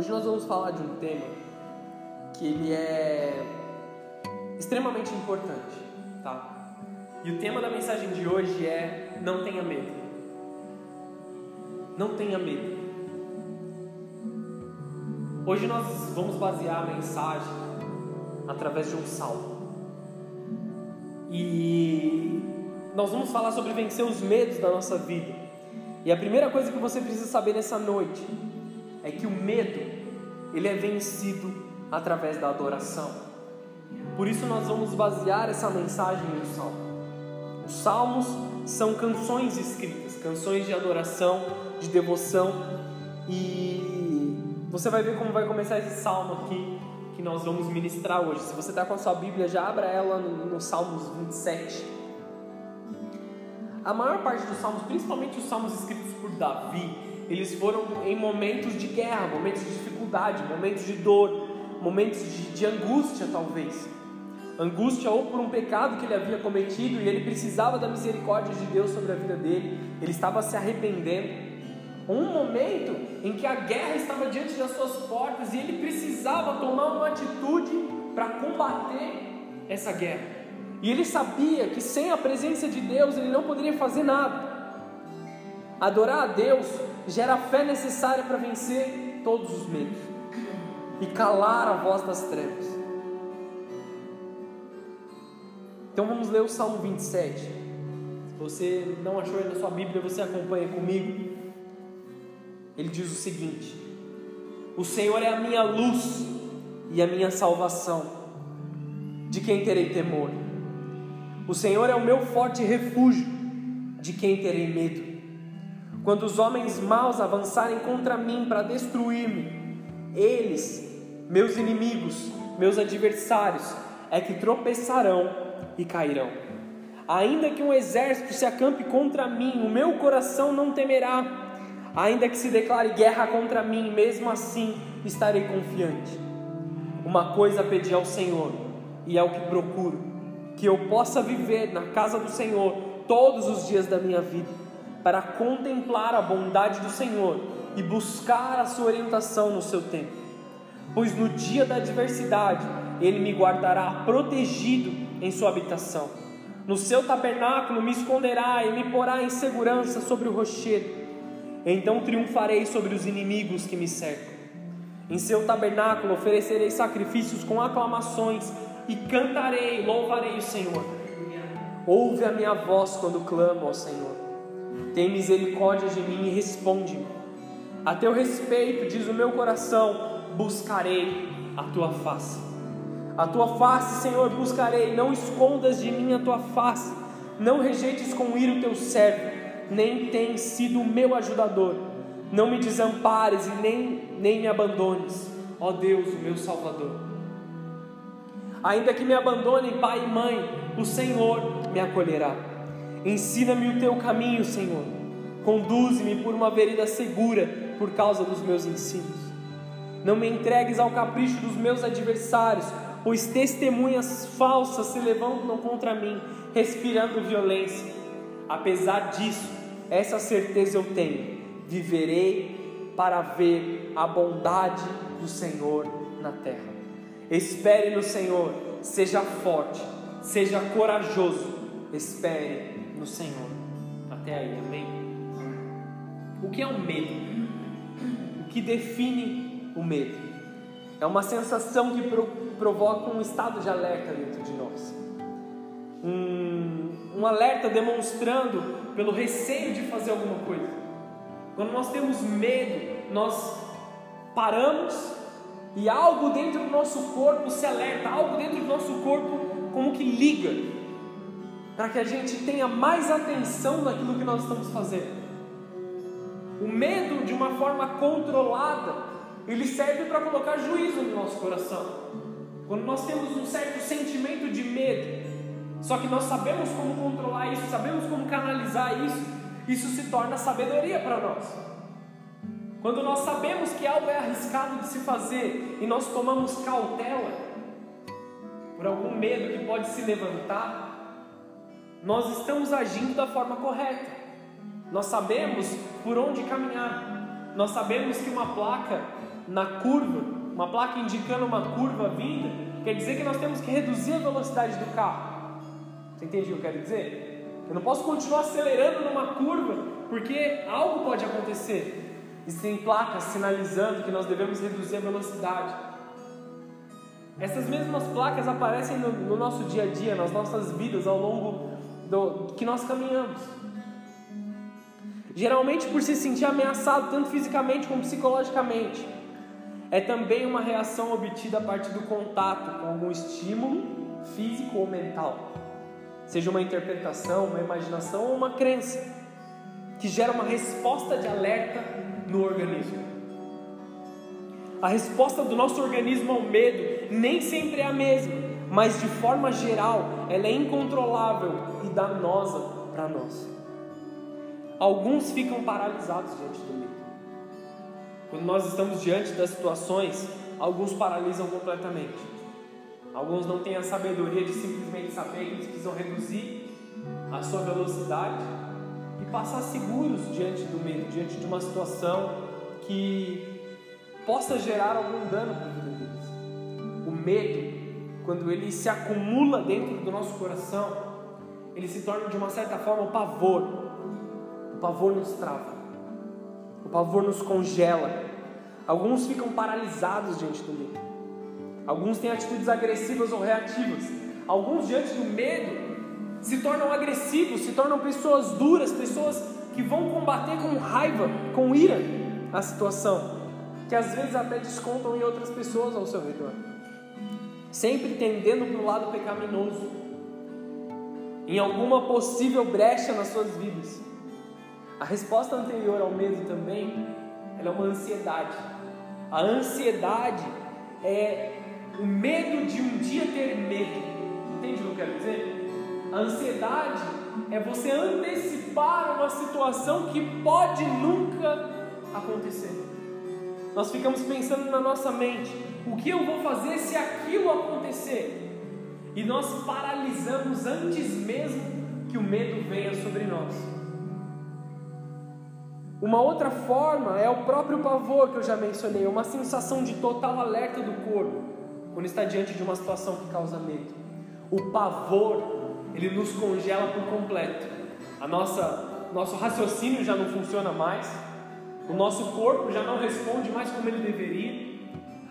Hoje nós vamos falar de um tema que ele é extremamente importante, tá? E o tema da mensagem de hoje é não tenha medo. Não tenha medo. Hoje nós vamos basear a mensagem através de um salmo. E nós vamos falar sobre vencer os medos da nossa vida. E a primeira coisa que você precisa saber nessa noite é que o medo ele é vencido através da adoração. Por isso nós vamos basear essa mensagem no salmo. Os salmos são canções escritas, canções de adoração, de devoção e você vai ver como vai começar esse salmo aqui que nós vamos ministrar hoje. Se você está com a sua Bíblia, já abra ela no, no Salmos 27. A maior parte dos salmos, principalmente os salmos escritos por Davi, eles foram em momentos de guerra, momentos de dificuldade, momentos de dor, momentos de, de angústia, talvez. Angústia ou por um pecado que ele havia cometido e ele precisava da misericórdia de Deus sobre a vida dele, ele estava se arrependendo. Um momento em que a guerra estava diante das suas portas e ele precisava tomar uma atitude para combater essa guerra. E ele sabia que sem a presença de Deus ele não poderia fazer nada. Adorar a Deus gera a fé necessária para vencer todos os medos e calar a voz das trevas. Então vamos ler o Salmo 27. Se você não achou aí na sua Bíblia, você acompanha comigo. Ele diz o seguinte: O Senhor é a minha luz e a minha salvação. De quem terei temor? O Senhor é o meu forte refúgio. De quem terei medo? Quando os homens maus avançarem contra mim para destruir-me, eles, meus inimigos, meus adversários, é que tropeçarão e cairão. Ainda que um exército se acampe contra mim, o meu coração não temerá. Ainda que se declare guerra contra mim, mesmo assim estarei confiante. Uma coisa pedi ao Senhor, e é o que procuro: que eu possa viver na casa do Senhor todos os dias da minha vida para contemplar a bondade do Senhor e buscar a sua orientação no seu tempo. Pois no dia da adversidade, Ele me guardará protegido em sua habitação. No seu tabernáculo me esconderá e me porá em segurança sobre o rochedo. Então triunfarei sobre os inimigos que me cercam. Em seu tabernáculo oferecerei sacrifícios com aclamações e cantarei, louvarei o Senhor. Ouve a minha voz quando clamo ao Senhor. Tem misericórdia de mim e responde-me. A teu respeito, diz o meu coração, buscarei a tua face. A tua face, Senhor, buscarei. Não escondas de mim a tua face. Não rejeites com ira o teu servo, nem tens sido o meu ajudador. Não me desampares e nem, nem me abandones, ó Deus, o meu Salvador. Ainda que me abandonem pai e mãe, o Senhor me acolherá. Ensina-me o teu caminho, Senhor. Conduze-me por uma vereda segura por causa dos meus ensinos. Não me entregues ao capricho dos meus adversários, pois testemunhas falsas se levantam contra mim, respirando violência. Apesar disso, essa certeza eu tenho: viverei para ver a bondade do Senhor na terra. Espere no Senhor, seja forte, seja corajoso, espere no Senhor. Até aí, amém? O que é o medo? O que define o medo? É uma sensação que pro, provoca um estado de alerta dentro de nós. Um, um alerta demonstrando pelo receio de fazer alguma coisa. Quando nós temos medo, nós paramos e algo dentro do nosso corpo se alerta, algo dentro do nosso corpo como que liga para que a gente tenha mais atenção naquilo que nós estamos fazendo. O medo, de uma forma controlada, ele serve para colocar juízo no nosso coração. Quando nós temos um certo sentimento de medo, só que nós sabemos como controlar isso, sabemos como canalizar isso, isso se torna sabedoria para nós. Quando nós sabemos que algo é arriscado de se fazer e nós tomamos cautela por algum medo que pode se levantar, nós estamos agindo da forma correta. Nós sabemos por onde caminhar. Nós sabemos que uma placa na curva, uma placa indicando uma curva vinda, quer dizer que nós temos que reduzir a velocidade do carro. Você entende o que eu quero dizer? Eu não posso continuar acelerando numa curva, porque algo pode acontecer. Existem placas sinalizando que nós devemos reduzir a velocidade. Essas mesmas placas aparecem no, no nosso dia a dia, nas nossas vidas, ao longo do que nós caminhamos. Geralmente por se sentir ameaçado, tanto fisicamente como psicologicamente. É também uma reação obtida a partir do contato com algum estímulo físico ou mental, seja uma interpretação, uma imaginação ou uma crença, que gera uma resposta de alerta no organismo. A resposta do nosso organismo ao medo nem sempre é a mesma, mas de forma geral ela é incontrolável e danosa para nós. Alguns ficam paralisados diante do medo. Quando nós estamos diante das situações, alguns paralisam completamente. Alguns não têm a sabedoria de simplesmente saber que eles precisam reduzir a sua velocidade e passar seguros diante do medo, diante de uma situação que possa gerar algum dano para a vida deles. O medo, quando ele se acumula dentro do nosso coração, ele se torna de uma certa forma o pavor. O pavor nos trava. O pavor nos congela. Alguns ficam paralisados diante do medo. Alguns têm atitudes agressivas ou reativas. Alguns, diante do medo, se tornam agressivos, se tornam pessoas duras, pessoas que vão combater com raiva, com ira a situação, que às vezes até descontam em outras pessoas ao seu redor, sempre tendendo para o lado pecaminoso, em alguma possível brecha nas suas vidas. A resposta anterior ao medo também é uma ansiedade. A ansiedade é o medo de um dia ter medo. Entende o que eu quero dizer? A ansiedade é você antecipar uma situação que pode nunca acontecer. Nós ficamos pensando na nossa mente: o que eu vou fazer se aquilo acontecer? E nós paralisamos antes mesmo que o medo venha sobre nós. Uma outra forma é o próprio pavor que eu já mencionei, uma sensação de total alerta do corpo quando está diante de uma situação que causa medo. O pavor ele nos congela por completo. A nossa, nosso raciocínio já não funciona mais, o nosso corpo já não responde mais como ele deveria,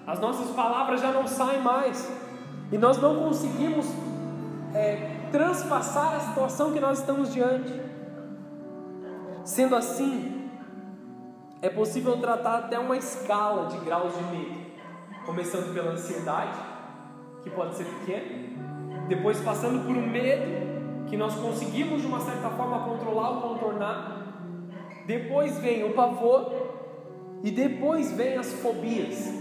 as nossas palavras já não saem mais, e nós não conseguimos é, transpassar a situação que nós estamos diante. Sendo assim, é possível tratar até uma escala de graus de medo, começando pela ansiedade, que pode ser pequena, depois passando por um medo que nós conseguimos de uma certa forma controlar ou contornar, depois vem o pavor e depois vem as fobias.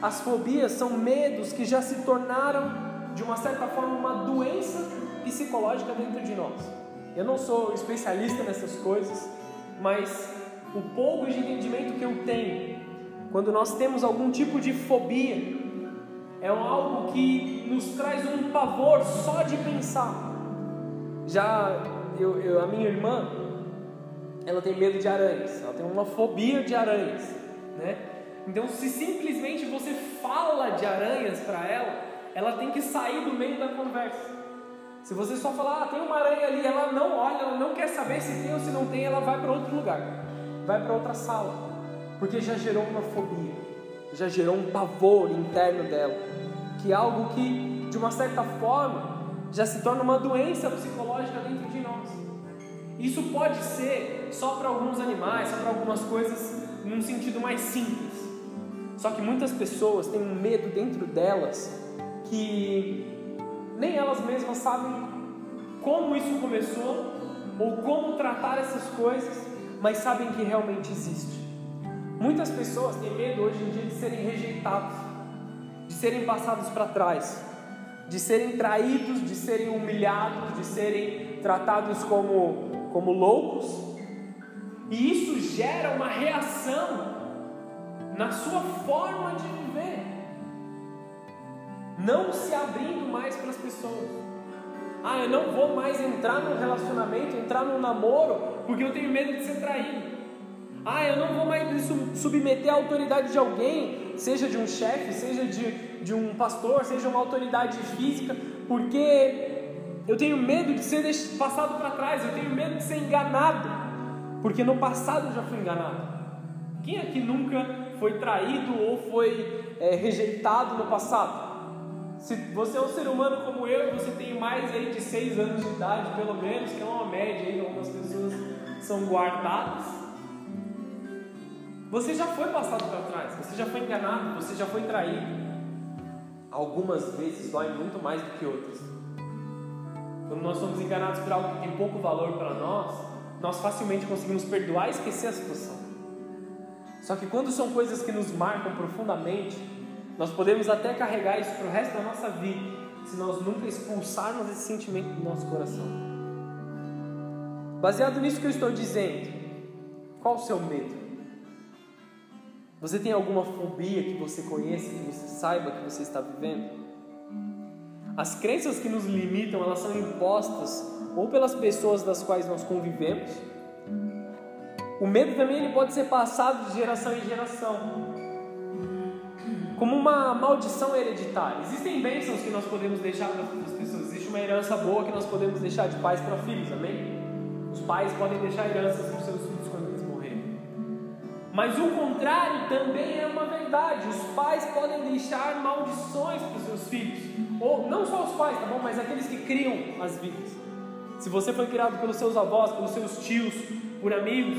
As fobias são medos que já se tornaram de uma certa forma uma doença psicológica dentro de nós. Eu não sou especialista nessas coisas, mas o pouco de entendimento que eu tenho, quando nós temos algum tipo de fobia, é algo que nos traz um pavor só de pensar. Já eu, eu, a minha irmã, ela tem medo de aranhas, ela tem uma fobia de aranhas, né? Então, se simplesmente você fala de aranhas para ela, ela tem que sair do meio da conversa. Se você só falar, ah, tem uma aranha ali, ela não olha, ela não quer saber se tem ou se não tem, ela vai para outro lugar, vai para outra sala, porque já gerou uma fobia, já gerou um pavor interno dela que é algo que, de uma certa forma, já se torna uma doença psicológica dentro de nós. Isso pode ser só para alguns animais, só para algumas coisas, num sentido mais simples. Só que muitas pessoas têm um medo dentro delas que nem elas mesmas sabem como isso começou ou como tratar essas coisas, mas sabem que realmente existe. Muitas pessoas têm medo hoje em dia de serem rejeitados de serem passados para trás, de serem traídos, de serem humilhados, de serem tratados como, como loucos. E isso gera uma reação na sua forma de viver, não se abrindo mais para as pessoas. Ah, eu não vou mais entrar num relacionamento, entrar num namoro, porque eu tenho medo de ser traído. Ah, eu não vou mais me submeter à autoridade de alguém, seja de um chefe, seja de, de um pastor, seja uma autoridade física, porque eu tenho medo de ser passado para trás, eu tenho medo de ser enganado, porque no passado eu já fui enganado. Quem aqui nunca foi traído ou foi é, rejeitado no passado? Se você é um ser humano como eu, você tem mais aí de 6 anos de idade, pelo menos, que é uma média aí, algumas pessoas são guardadas. Você já foi passado para trás, você já foi enganado, você já foi traído. Algumas vezes dói muito mais do que outras. Quando nós somos enganados por algo que tem pouco valor para nós, nós facilmente conseguimos perdoar e esquecer a situação. Só que quando são coisas que nos marcam profundamente, nós podemos até carregar isso para o resto da nossa vida, se nós nunca expulsarmos esse sentimento do nosso coração. Baseado nisso que eu estou dizendo, qual o seu medo? Você tem alguma fobia que você conheça, que você saiba que você está vivendo? As crenças que nos limitam, elas são impostas ou pelas pessoas das quais nós convivemos. O medo também ele pode ser passado de geração em geração, como uma maldição hereditária. Existem bênçãos que nós podemos deixar para as pessoas, existe uma herança boa que nós podemos deixar de pais para filhos, amém? Os pais podem deixar heranças para os seus mas o contrário também é uma verdade. Os pais podem deixar maldições para os seus filhos. Ou não só os pais, tá bom? Mas aqueles que criam as vidas. Se você foi criado pelos seus avós, pelos seus tios, por amigos,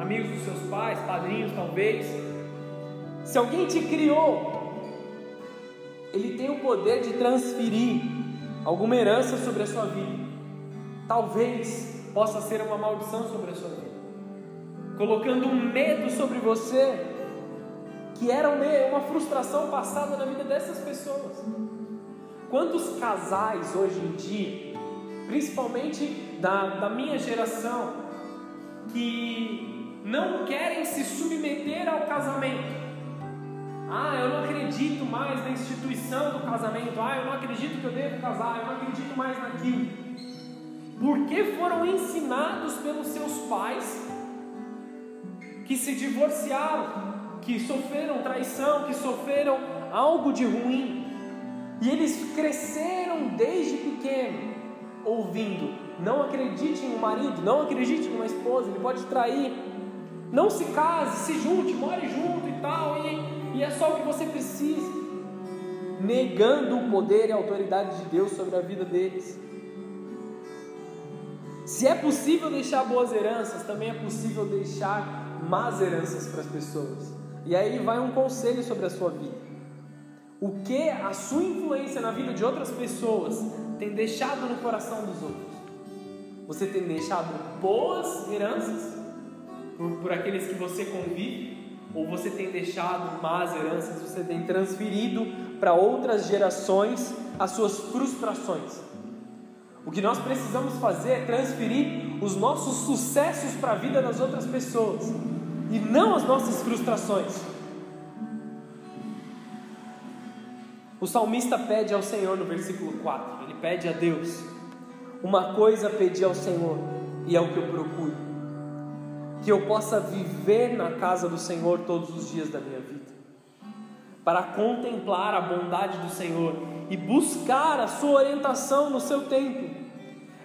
amigos dos seus pais, padrinhos talvez. Se alguém te criou, ele tem o poder de transferir alguma herança sobre a sua vida. Talvez possa ser uma maldição sobre a sua vida colocando um medo sobre você, que era uma frustração passada na vida dessas pessoas. Quantos casais hoje em dia, principalmente da, da minha geração, que não querem se submeter ao casamento? Ah, eu não acredito mais na instituição do casamento. Ah, eu não acredito que eu devo casar. Eu não acredito mais naquilo. Porque foram ensinados pelos seus pais que se divorciaram, que sofreram traição, que sofreram algo de ruim. E eles cresceram desde pequeno ouvindo: não acredite em um marido, não acredite em uma esposa, ele pode trair. Não se case, se junte, more junto e tal, e, e é só o que você precisa. Negando o poder e a autoridade de Deus sobre a vida deles. Se é possível deixar boas heranças, também é possível deixar más heranças para as pessoas. E aí vai um conselho sobre a sua vida. O que a sua influência na vida de outras pessoas tem deixado no coração dos outros? Você tem deixado boas heranças por, por aqueles que você convive? Ou você tem deixado más heranças, você tem transferido para outras gerações as suas frustrações? O que nós precisamos fazer é transferir os nossos sucessos para a vida das outras pessoas e não as nossas frustrações. O salmista pede ao Senhor no versículo 4, ele pede a Deus: Uma coisa pedi ao Senhor, e é o que eu procuro, que eu possa viver na casa do Senhor todos os dias da minha vida, para contemplar a bondade do Senhor e buscar a sua orientação no seu tempo.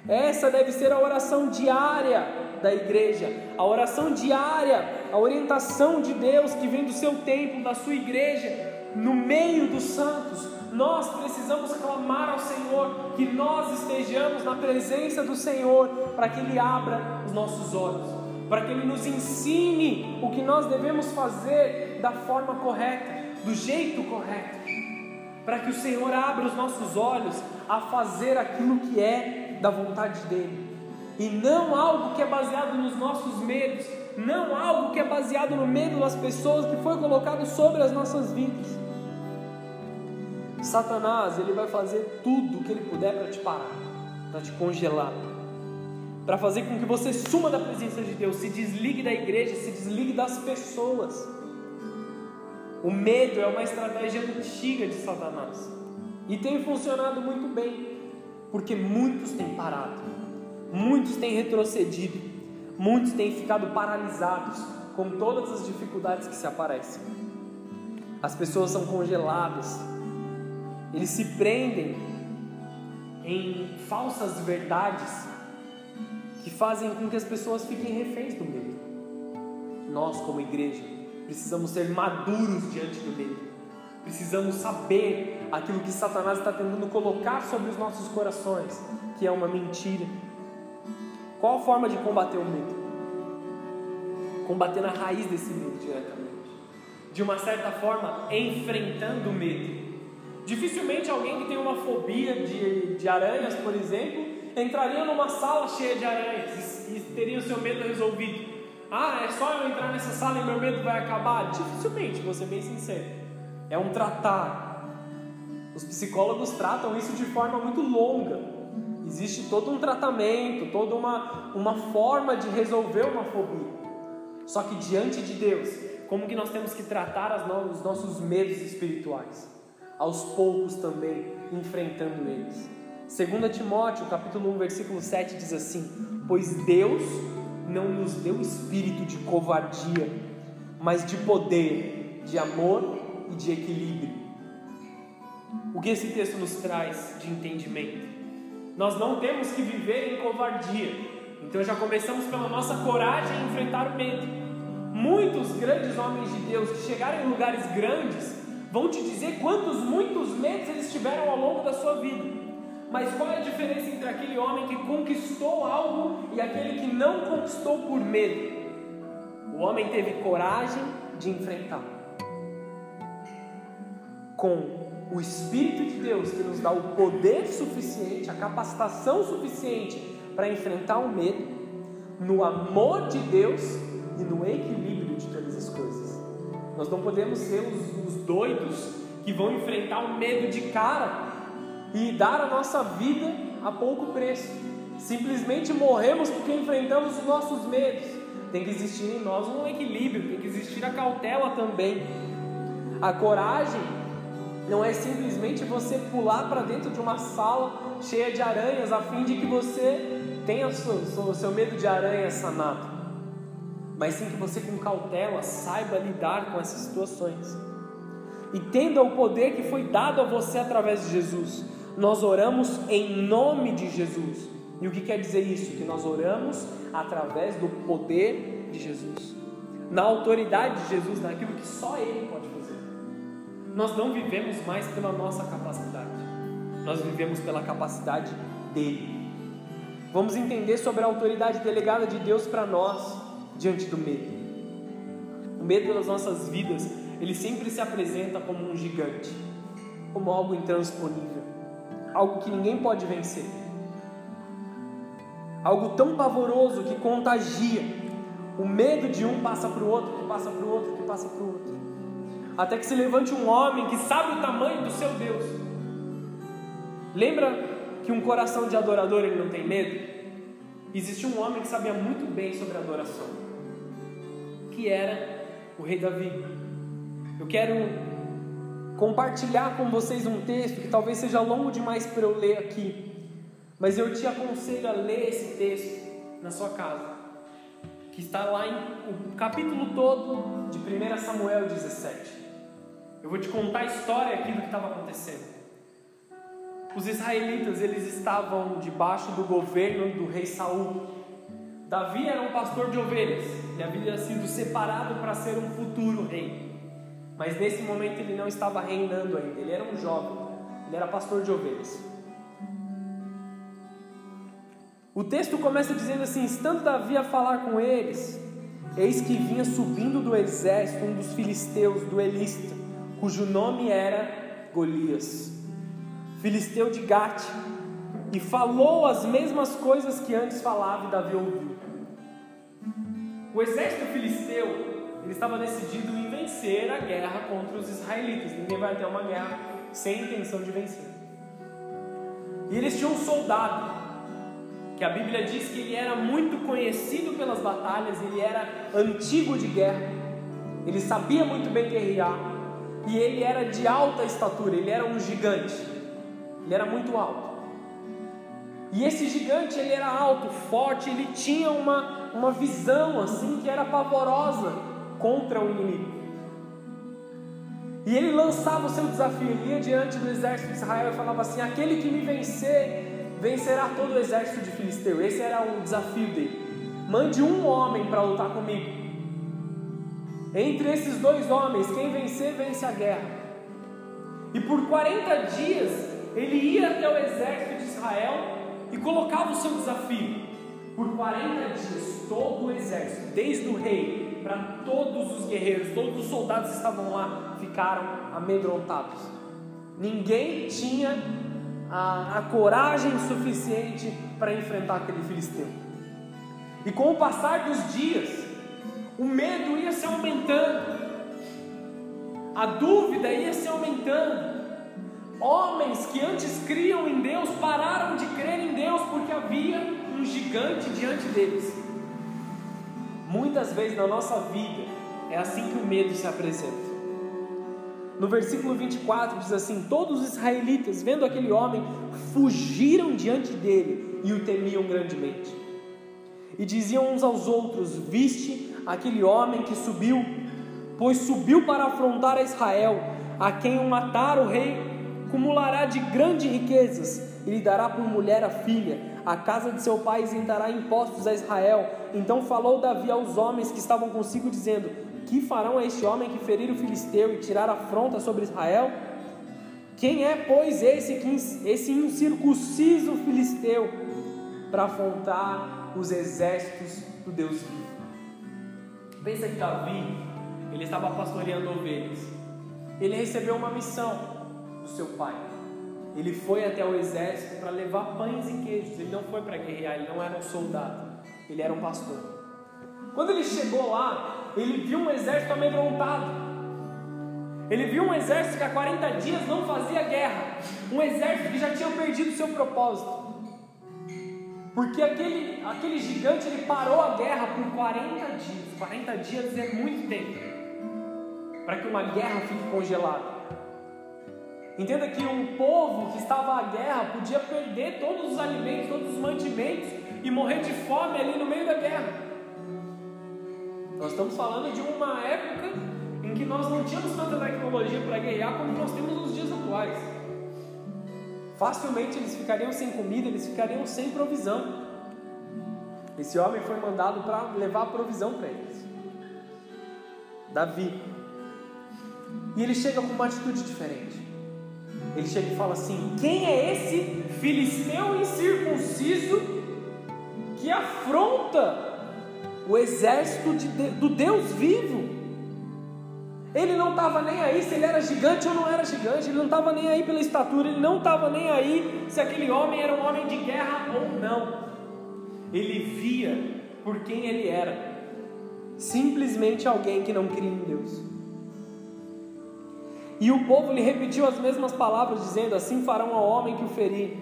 Essa deve ser a oração diária da igreja, a oração diária, a orientação de Deus que vem do seu templo, da sua igreja, no meio dos santos. Nós precisamos clamar ao Senhor que nós estejamos na presença do Senhor para que Ele abra os nossos olhos, para que Ele nos ensine o que nós devemos fazer da forma correta, do jeito correto para que o Senhor abra os nossos olhos a fazer aquilo que é da vontade dEle, e não algo que é baseado nos nossos medos, não algo que é baseado no medo das pessoas que foi colocado sobre as nossas vidas. Satanás, ele vai fazer tudo o que ele puder para te parar, para te congelar, para fazer com que você suma da presença de Deus, se desligue da igreja, se desligue das pessoas. O medo é uma estratégia antiga de Satanás e tem funcionado muito bem, porque muitos têm parado, muitos têm retrocedido, muitos têm ficado paralisados com todas as dificuldades que se aparecem. As pessoas são congeladas, eles se prendem em falsas verdades que fazem com que as pessoas fiquem reféns do medo. Nós, como igreja, precisamos ser maduros diante do medo. Precisamos saber aquilo que Satanás está tentando colocar sobre os nossos corações, que é uma mentira. Qual a forma de combater o medo? Combater na raiz desse medo diretamente. De uma certa forma, enfrentando o medo. Dificilmente alguém que tem uma fobia de, de aranhas, por exemplo, entraria numa sala cheia de aranhas e, e teria o seu medo resolvido. Ah, é só eu entrar nessa sala e meu medo vai acabar? Dificilmente, vou ser bem sincero. É um tratar. Os psicólogos tratam isso de forma muito longa. Existe todo um tratamento, toda uma, uma forma de resolver uma fobia. Só que diante de Deus, como que nós temos que tratar no, os nossos medos espirituais? Aos poucos também, enfrentando eles. 2 Timóteo, capítulo 1, versículo 7 diz assim: Pois Deus não nos deu espírito de covardia, mas de poder, de amor e de equilíbrio. O que esse texto nos traz de entendimento? Nós não temos que viver em covardia. Então já começamos pela nossa coragem em enfrentar o medo. Muitos grandes homens de Deus que chegaram em lugares grandes vão te dizer quantos muitos medos eles tiveram ao longo da sua vida. Mas qual é a diferença entre aquele homem que conquistou algo e aquele que não conquistou por medo? O homem teve coragem de enfrentar. Com o Espírito de Deus que nos dá o poder suficiente, a capacitação suficiente para enfrentar o medo, no amor de Deus e no equilíbrio de todas as coisas. Nós não podemos ser os, os doidos que vão enfrentar o medo de cara e dar a nossa vida a pouco preço. Simplesmente morremos porque enfrentamos os nossos medos. Tem que existir em nós um equilíbrio, tem que existir a cautela também. A coragem não é simplesmente você pular para dentro de uma sala cheia de aranhas a fim de que você tenha o seu, seu medo de aranha sanado, mas sim que você, com cautela, saiba lidar com essas situações. E tendo o poder que foi dado a você através de Jesus, nós oramos em nome de Jesus. E o que quer dizer isso? Que nós oramos através do poder de Jesus, na autoridade de Jesus, naquilo que só Ele pode fazer. Nós não vivemos mais pela nossa capacidade, nós vivemos pela capacidade dele. Vamos entender sobre a autoridade delegada de Deus para nós diante do medo. O medo das nossas vidas, ele sempre se apresenta como um gigante, como algo intransponível algo que ninguém pode vencer. Algo tão pavoroso que contagia. O medo de um passa para o outro, que passa para o outro, que passa para o outro. Até que se levante um homem que sabe o tamanho do seu Deus. Lembra que um coração de adorador ele não tem medo? Existe um homem que sabia muito bem sobre adoração, que era o rei Davi. Eu quero compartilhar com vocês um texto que talvez seja longo demais para eu ler aqui, mas eu te aconselho a ler esse texto na sua casa, que está lá em o capítulo todo de 1 Samuel 17. Eu vou te contar a história aqui do que estava acontecendo. Os israelitas eles estavam debaixo do governo do rei Saul. Davi era um pastor de ovelhas e havia sido separado para ser um futuro rei. Mas nesse momento ele não estava reinando ainda, ele era um jovem, ele era pastor de ovelhas. O texto começa dizendo assim: estando Davi a falar com eles, eis que vinha subindo do exército um dos filisteus, do Elista, cujo nome era Golias, filisteu de Gate, e falou as mesmas coisas que antes falava e Davi ouviu. O exército filisteu ele estava decidido em vencer a guerra contra os israelitas. Ninguém vai ter uma guerra sem intenção de vencer. E eles tinham um soldado, que a Bíblia diz que ele era muito conhecido pelas batalhas, ele era antigo de guerra, ele sabia muito bem guerrear, e ele era de alta estatura, ele era um gigante, ele era muito alto. E esse gigante, ele era alto, forte, ele tinha uma, uma visão assim que era pavorosa contra o inimigo. E ele lançava o seu desafio, ele ia diante do exército de Israel e falava assim: Aquele que me vencer, vencerá todo o exército de Filisteu. Esse era o desafio dele. Mande um homem para lutar comigo. Entre esses dois homens, quem vencer, vence a guerra. E por 40 dias, ele ia até o exército de Israel e colocava o seu desafio. Por 40 dias, todo o exército, desde o rei para todos os guerreiros, todos os soldados que estavam lá, ficaram amedrontados. Ninguém tinha a, a coragem suficiente para enfrentar aquele filisteu. E com o passar dos dias, o medo ia se aumentando, a dúvida ia se aumentando, Homens que antes criam em Deus pararam de crer em Deus porque havia um gigante diante deles. Muitas vezes na nossa vida é assim que o medo se apresenta. No versículo 24 diz assim: Todos os israelitas, vendo aquele homem, fugiram diante dele e o temiam grandemente. E diziam uns aos outros: Viste aquele homem que subiu, pois subiu para afrontar a Israel, a quem o matara o rei acumulará de grandes riquezas e lhe dará por mulher a filha. A casa de seu pai isentará impostos a Israel. Então falou Davi aos homens que estavam consigo, dizendo: Que farão a este homem que ferir o filisteu e tirar afronta sobre Israel? Quem é, pois, esse, esse incircunciso filisteu para afrontar os exércitos do Deus vivo? Pensa que Davi, ele estava pastoreando ovelhas. Ele recebeu uma missão do seu pai. Ele foi até o exército para levar pães e queijos. Ele não foi para guerrear, ele não era um soldado, ele era um pastor. Quando ele chegou lá, ele viu um exército amedrontado. Ele viu um exército que há 40 dias não fazia guerra, um exército que já tinha perdido seu propósito. Porque aquele, aquele gigante ele parou a guerra por 40 dias. 40 dias é muito tempo para que uma guerra fique congelada. Entenda que um povo que estava à guerra podia perder todos os alimentos, todos os mantimentos e morrer de fome ali no meio da guerra. Nós estamos falando de uma época em que nós não tínhamos tanta tecnologia para guerrear como nós temos nos dias atuais. Facilmente eles ficariam sem comida, eles ficariam sem provisão. Esse homem foi mandado para levar a provisão para eles. Davi. E ele chega com uma atitude diferente. Ele chega e fala assim: Quem é esse filisteu incircunciso que afronta o exército de, do Deus vivo? Ele não estava nem aí se ele era gigante ou não era gigante, ele não estava nem aí pela estatura, ele não estava nem aí se aquele homem era um homem de guerra ou não. Ele via por quem ele era, simplesmente alguém que não cria em Deus. E o povo lhe repetiu as mesmas palavras, dizendo: Assim farão ao homem que o ferir.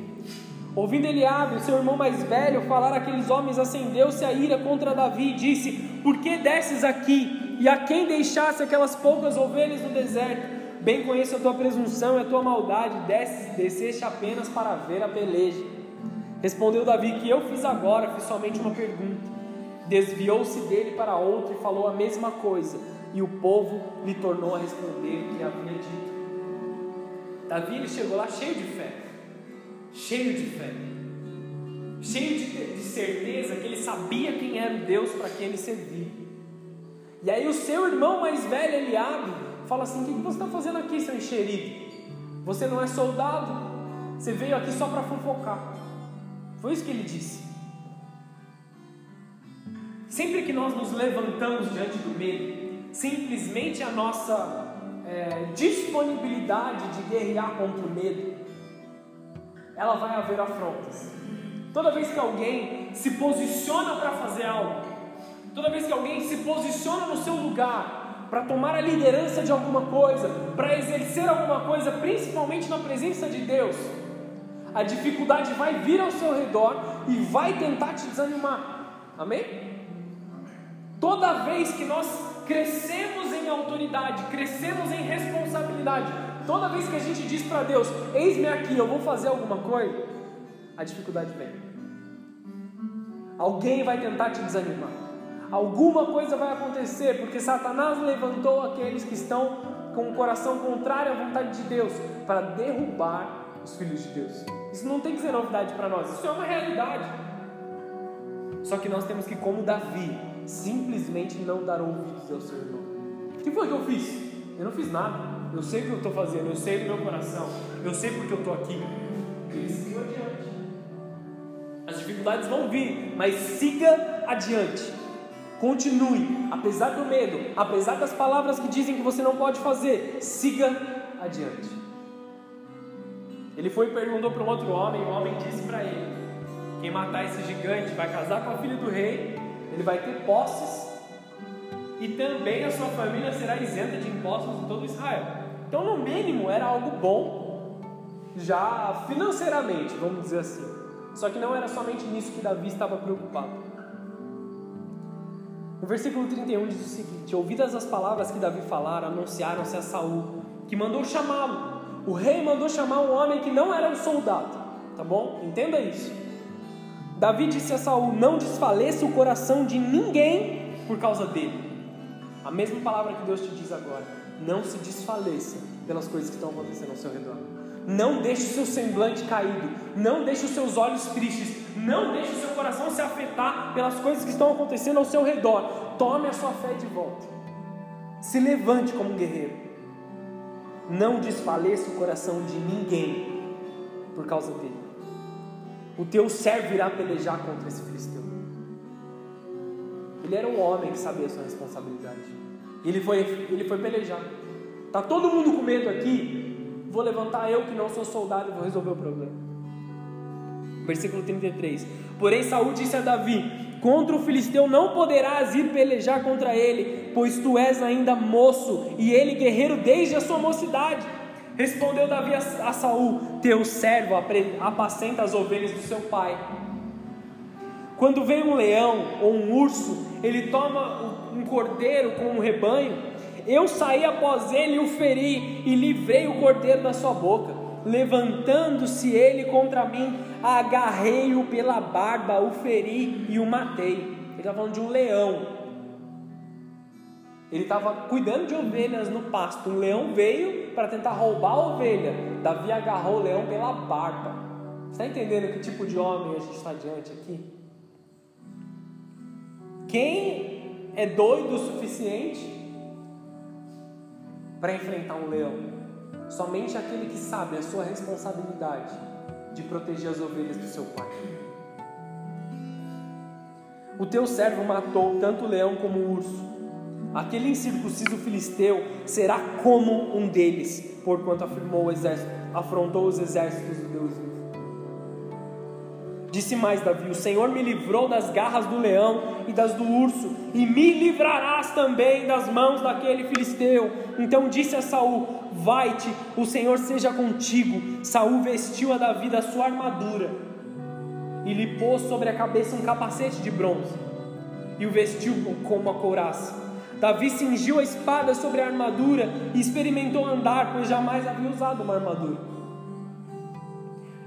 Ouvindo Eliabe, seu irmão mais velho, falar aqueles homens, acendeu-se a ira contra Davi e disse: Por que desces aqui? E a quem deixasse aquelas poucas ovelhas no deserto? Bem conheço a tua presunção e a tua maldade, desces, desceste apenas para ver a peleja. Respondeu Davi: Que eu fiz agora, fiz somente uma pergunta. Desviou-se dele para outro e falou a mesma coisa e o povo lhe tornou a responder o que havia dito. Davi ele chegou lá cheio de fé, cheio de fé, cheio de, de certeza que ele sabia quem era o Deus para quem ele servia. E aí o seu irmão mais velho, Eliabe, fala assim: O que você está fazendo aqui, seu enxerido? Você não é soldado? Você veio aqui só para fofocar. Foi isso que ele disse. Sempre que nós nos levantamos diante do medo, simplesmente a nossa é, disponibilidade de guerrear contra o medo, ela vai haver afrontas. Toda vez que alguém se posiciona para fazer algo, toda vez que alguém se posiciona no seu lugar para tomar a liderança de alguma coisa, para exercer alguma coisa, principalmente na presença de Deus, a dificuldade vai vir ao seu redor e vai tentar te desanimar. Amém? Toda vez que nós crescemos em autoridade, crescemos em responsabilidade. Toda vez que a gente diz para Deus: Eis-me aqui, eu vou fazer alguma coisa, a dificuldade vem. Alguém vai tentar te desanimar. Alguma coisa vai acontecer, porque Satanás levantou aqueles que estão com o coração contrário à vontade de Deus para derrubar os filhos de Deus. Isso não tem que ser novidade para nós, isso é uma realidade. Só que nós temos que, como Davi, simplesmente não dar ouvidos ao seu irmão. O que foi que eu fiz? Eu não fiz nada. Eu sei o que eu estou fazendo, eu sei do meu coração, eu sei porque eu estou aqui. Seguiu adiante. As dificuldades vão vir, mas siga adiante. Continue, apesar do medo, apesar das palavras que dizem que você não pode fazer, siga adiante. Ele foi e perguntou para um outro homem, o homem disse para ele: Quem matar esse gigante vai casar com a filha do rei, ele vai ter posses e também a sua família será isenta de impostos em todo Israel. Então, no mínimo, era algo bom, já financeiramente, vamos dizer assim. Só que não era somente nisso que Davi estava preocupado. O versículo 31 diz o seguinte: Ouvidas as palavras que Davi falara, anunciaram-se a Saul, que mandou chamá-lo. O rei mandou chamar um homem que não era um soldado, tá bom? Entenda isso. Davi disse a Saul: Não desfaleça o coração de ninguém por causa dele. A mesma palavra que Deus te diz agora. Não se desfaleça pelas coisas que estão acontecendo ao seu redor. Não deixe o seu semblante caído. Não deixe os seus olhos tristes. Não deixe o seu coração se afetar pelas coisas que estão acontecendo ao seu redor. Tome a sua fé de volta. Se levante como um guerreiro. Não desfaleça o coração de ninguém por causa dele. O teu servo irá pelejar contra esse filisteu. Ele era um homem que sabia a sua responsabilidade. Ele foi, ele foi pelejar. Tá todo mundo com medo aqui? Vou levantar eu que não sou soldado e vou resolver o problema. Versículo 33. Porém Saul disse a Davi: Contra o filisteu não poderás ir pelejar contra ele, pois tu és ainda moço e ele guerreiro desde a sua mocidade. Respondeu Davi a Saul: Teu servo apacenta as ovelhas do seu pai. Quando vem um leão ou um urso, ele toma um cordeiro com um rebanho. Eu saí após ele o feri e livrei o cordeiro da sua boca. Levantando-se ele contra mim, agarrei-o pela barba, o feri e o matei. Ele está falando de um leão. Ele estava cuidando de ovelhas no pasto. Um leão veio para tentar roubar a ovelha. Davi agarrou o leão pela barba. Está entendendo que tipo de homem a gente está diante aqui? Quem é doido o suficiente para enfrentar um leão? Somente aquele que sabe a sua responsabilidade de proteger as ovelhas do seu pai. O teu servo matou tanto o leão como o urso. Aquele incircunciso filisteu será como um deles, porquanto afirmou o exército, afrontou os exércitos do Deus Disse mais Davi: O Senhor me livrou das garras do leão e das do urso, e me livrarás também das mãos daquele filisteu. Então disse a Saul: Vai-te, o Senhor seja contigo. Saul vestiu a Davi da sua armadura e lhe pôs sobre a cabeça um capacete de bronze e o vestiu com uma couraça. Davi cingiu a espada sobre a armadura e experimentou andar, pois jamais havia usado uma armadura.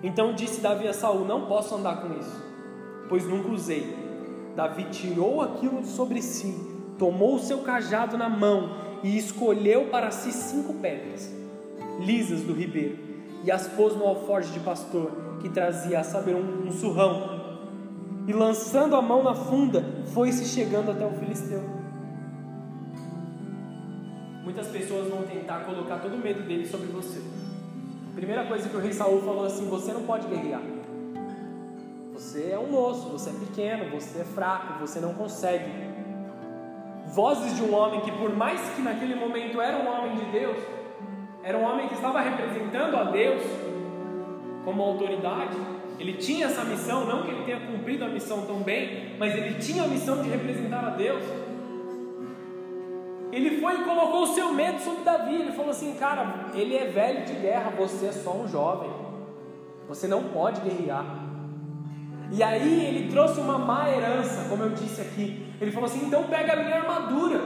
Então disse Davi a Saul: Não posso andar com isso, pois nunca usei. Davi tirou aquilo sobre si, tomou o seu cajado na mão e escolheu para si cinco pedras, lisas do ribeiro, e as pôs no alforje de pastor, que trazia, a saber, um, um surrão. E lançando a mão na funda, foi-se chegando até o filisteu. Muitas pessoas vão tentar colocar todo o medo dele sobre você. Primeira coisa que o rei Saul falou assim: você não pode guerrear. Você é um moço, você é pequeno, você é fraco, você não consegue. Vozes de um homem que, por mais que naquele momento era um homem de Deus, era um homem que estava representando a Deus como autoridade. Ele tinha essa missão, não que ele tenha cumprido a missão tão bem, mas ele tinha a missão de representar a Deus. Ele foi e colocou o seu medo sobre Davi. Ele falou assim: Cara, ele é velho de guerra, você é só um jovem. Você não pode guerrear. E aí ele trouxe uma má herança, como eu disse aqui. Ele falou assim: Então pega a minha armadura.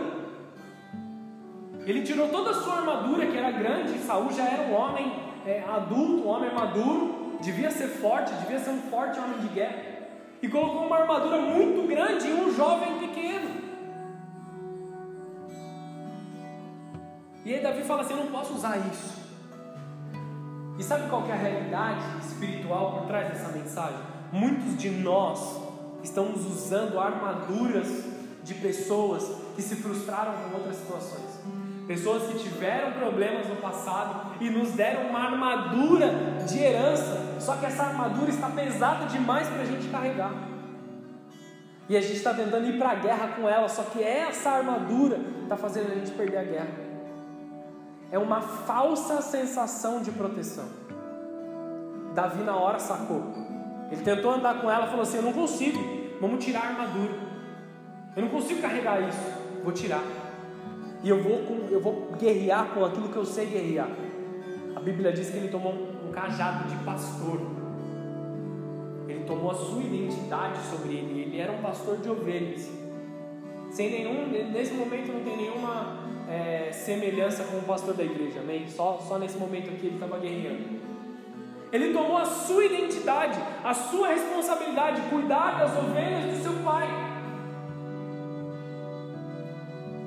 Ele tirou toda a sua armadura, que era grande. Saul já era um homem é, adulto, um homem maduro. devia ser forte, devia ser um forte homem de guerra, e colocou uma armadura muito grande em um jovem pequeno. E aí Davi fala assim: Eu não posso usar isso. E sabe qual é a realidade espiritual por trás dessa mensagem? Muitos de nós estamos usando armaduras de pessoas que se frustraram com outras situações. Pessoas que tiveram problemas no passado e nos deram uma armadura de herança, só que essa armadura está pesada demais para a gente carregar. E a gente está tentando ir para a guerra com ela, só que essa armadura está fazendo a gente perder a guerra. É uma falsa sensação de proteção. Davi na hora sacou. Ele tentou andar com ela falou assim: Eu não consigo, vamos tirar a armadura. Eu não consigo carregar isso, vou tirar. E eu vou, eu vou guerrear com aquilo que eu sei guerrear. A Bíblia diz que ele tomou um cajado de pastor. Ele tomou a sua identidade sobre ele. Ele era um pastor de ovelhas. Sem nenhum, nesse momento não tem nenhuma é, semelhança com o pastor da igreja, amém? Só, só nesse momento aqui ele estava guerreando. Ele tomou a sua identidade, a sua responsabilidade, cuidar das ovelhas de seu pai.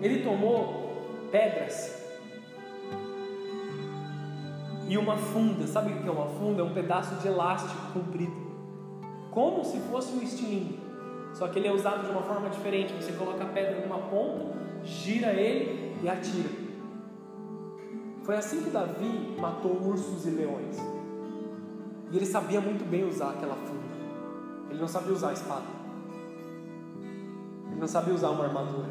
Ele tomou pedras e uma funda. Sabe o que é uma funda? É um pedaço de elástico comprido, como se fosse um estilingue. Só que ele é usado de uma forma diferente. Você coloca a pedra numa ponta, gira ele e atira. Foi assim que Davi matou ursos e leões. E ele sabia muito bem usar aquela funda. Ele não sabia usar a espada. Ele não sabia usar uma armadura.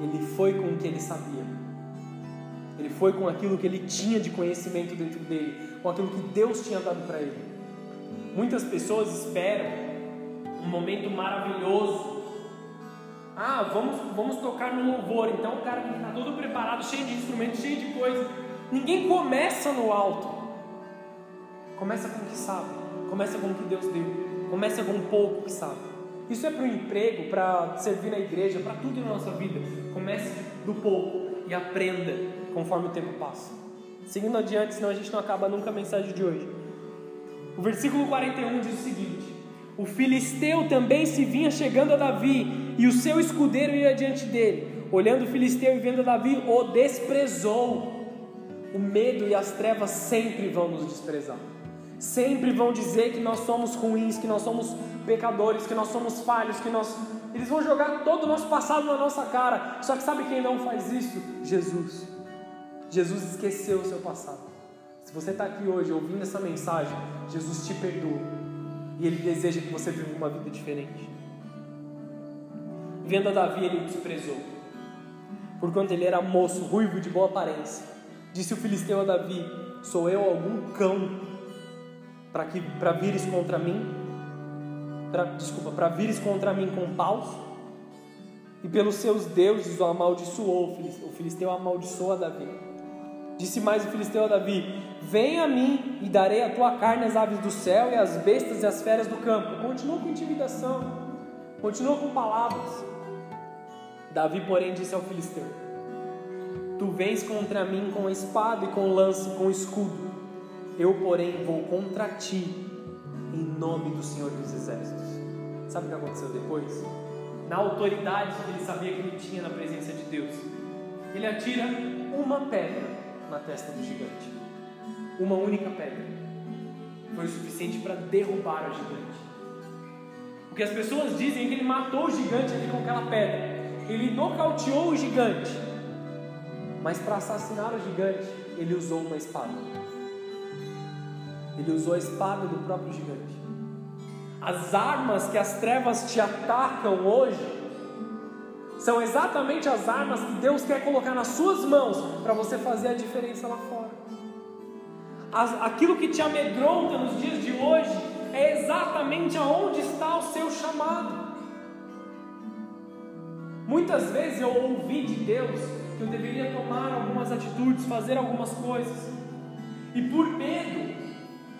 Ele foi com o que ele sabia. Ele foi com aquilo que ele tinha de conhecimento dentro dele, com aquilo que Deus tinha dado para ele. Muitas pessoas esperam um momento maravilhoso. Ah, vamos, vamos tocar no louvor. Então o cara está todo preparado, cheio de instrumentos, cheio de coisa. Ninguém começa no alto. Começa com o que sabe. Começa com o que Deus deu. Começa com um pouco que sabe. Isso é para o emprego, para servir na igreja, para tudo na nossa vida. Comece do pouco e aprenda conforme o tempo passa. Seguindo adiante, senão a gente não acaba nunca a mensagem de hoje. O versículo 41 diz o seguinte: O filisteu também se vinha chegando a Davi, e o seu escudeiro ia diante dele. Olhando o filisteu e vendo Davi, o desprezou. O medo e as trevas sempre vão nos desprezar. Sempre vão dizer que nós somos ruins, que nós somos pecadores, que nós somos falhos, que nós. Eles vão jogar todo o nosso passado na nossa cara. Só que sabe quem não faz isso? Jesus. Jesus esqueceu o seu passado. Se você está aqui hoje ouvindo essa mensagem, Jesus te perdoa. E Ele deseja que você viva uma vida diferente. Vendo a Davi, ele o desprezou. Porquanto ele era moço, ruivo, de boa aparência. Disse o filisteu a Davi: Sou eu algum cão para que para vires contra mim? Pra, desculpa, para vires contra mim com paus? E pelos seus deuses o amaldiçoou, o filisteu amaldiçoou a Davi. Disse mais o filisteu a Davi: Vem a mim e darei a tua carne às aves do céu e às bestas e às feras do campo. Continua com intimidação, continua com palavras. Davi, porém, disse ao filisteu: Tu vens contra mim com espada e com lance, com escudo eu, porém, vou contra ti, em nome do Senhor dos Exércitos. Sabe o que aconteceu depois? Na autoridade que ele sabia que ele tinha na presença de Deus, ele atira uma pedra na testa do gigante. Uma única pedra. Foi o suficiente para derrubar o gigante. O que as pessoas dizem é que ele matou o gigante ali com aquela pedra. Ele nocauteou o gigante. Mas para assassinar o gigante, ele usou uma espada. Ele usou a espada do próprio gigante. As armas que as trevas te atacam hoje são exatamente as armas que Deus quer colocar nas suas mãos para você fazer a diferença lá fora. As, aquilo que te amedronta nos dias de hoje é exatamente aonde está o seu chamado. Muitas vezes eu ouvi de Deus que eu deveria tomar algumas atitudes, fazer algumas coisas, e por medo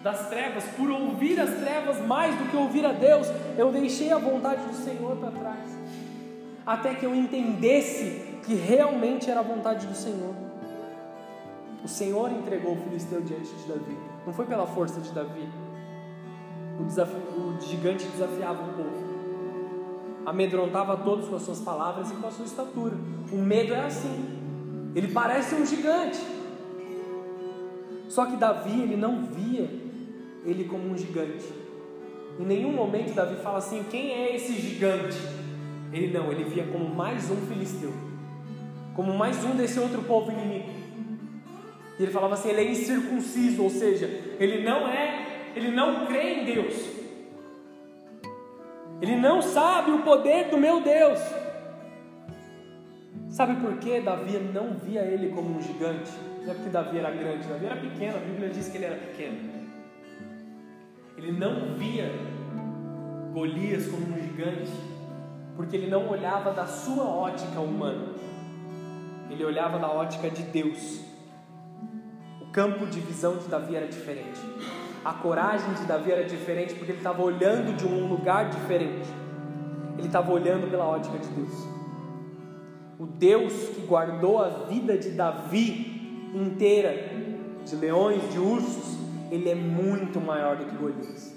das trevas, por ouvir as trevas mais do que ouvir a Deus, eu deixei a vontade do Senhor para trás, até que eu entendesse que realmente era a vontade do Senhor. O Senhor entregou o filisteu diante de Davi, não foi pela força de Davi, O, o gigante desafiava o povo. Amedrontava todos com as suas palavras e com a sua estatura. O medo é assim. Ele parece um gigante. Só que Davi, ele não via ele como um gigante. Em nenhum momento Davi fala assim: quem é esse gigante? Ele não, ele via como mais um filisteu, como mais um desse outro povo inimigo. E ele falava assim: ele é incircunciso, ou seja, ele não é, ele não crê em Deus. Ele não sabe o poder do meu Deus. Sabe por que Davi não via ele como um gigante? Não é porque Davi era grande, Davi era pequeno, a Bíblia diz que ele era pequeno. Ele não via Golias como um gigante, porque ele não olhava da sua ótica humana, ele olhava da ótica de Deus. O campo de visão de Davi era diferente, a coragem de Davi era diferente, porque ele estava olhando de um lugar diferente, ele estava olhando pela ótica de Deus. O Deus que guardou a vida de Davi inteira, de leões, de ursos, ele é muito maior do que Golias.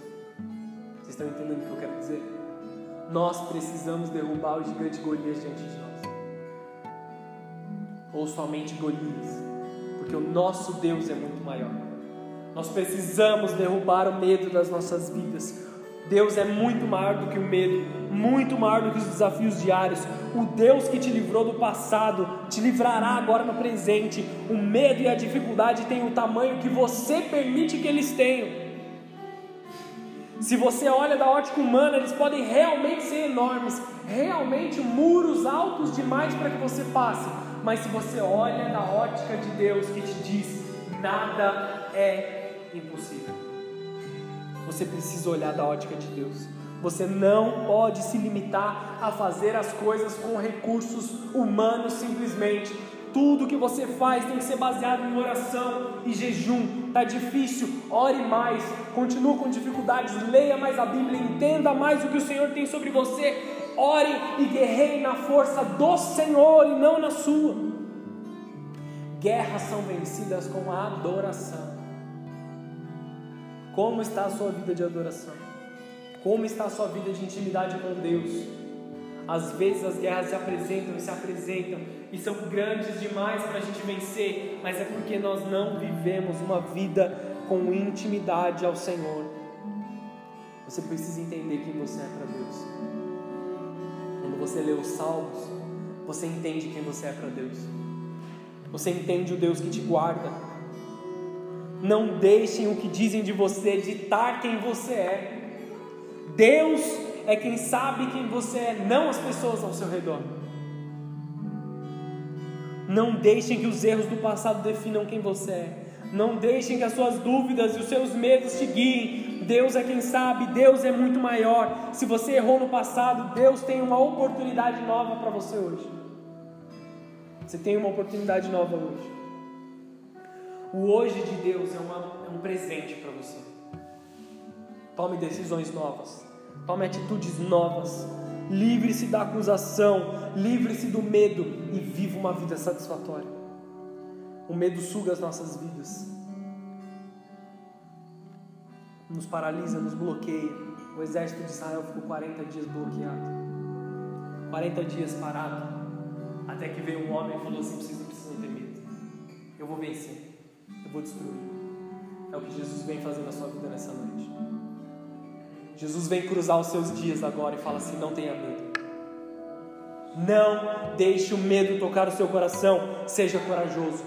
Vocês estão entendendo o que eu quero dizer? Nós precisamos derrubar o gigante Golias diante de nós. Ou somente Golias, porque o nosso Deus é muito maior. Nós precisamos derrubar o medo das nossas vidas. Deus é muito maior do que o medo, muito maior do que os desafios diários. O Deus que te livrou do passado te livrará agora no presente. O medo e a dificuldade têm o tamanho que você permite que eles tenham. Se você olha da ótica humana, eles podem realmente ser enormes, realmente muros altos demais para que você passe. Mas se você olha da ótica de Deus que te diz, nada é impossível. Você precisa olhar da ótica de Deus. Você não pode se limitar a fazer as coisas com recursos humanos simplesmente. Tudo que você faz tem que ser baseado em oração e jejum. Tá difícil, ore mais. Continue com dificuldades, leia mais a Bíblia, entenda mais o que o Senhor tem sobre você. Ore e guerreie na força do Senhor e não na sua. Guerras são vencidas com a adoração. Como está a sua vida de adoração? Como está a sua vida de intimidade com Deus? Às vezes as guerras se apresentam e se apresentam e são grandes demais para a gente vencer, mas é porque nós não vivemos uma vida com intimidade ao Senhor. Você precisa entender quem você é para Deus. Quando você lê os Salmos, você entende quem você é para Deus. Você entende o Deus que te guarda não deixem o que dizem de você ditar quem você é. Deus é quem sabe quem você é, não as pessoas ao seu redor. Não deixem que os erros do passado definam quem você é. Não deixem que as suas dúvidas e os seus medos te guiem. Deus é quem sabe, Deus é muito maior. Se você errou no passado, Deus tem uma oportunidade nova para você hoje. Você tem uma oportunidade nova hoje. O hoje de Deus é, uma, é um presente para você. Tome decisões novas, tome atitudes novas, livre-se da acusação, livre-se do medo e viva uma vida satisfatória. O medo suga as nossas vidas, nos paralisa, nos bloqueia. O exército de Israel ficou 40 dias bloqueado, 40 dias parado, até que veio um homem e falou assim: vocês não ter medo, eu vou vencer eu vou destruir. É o que Jesus vem fazer na sua vida nessa noite. Jesus vem cruzar os seus dias agora e fala assim: não tenha medo. Não deixe o medo tocar o seu coração, seja corajoso.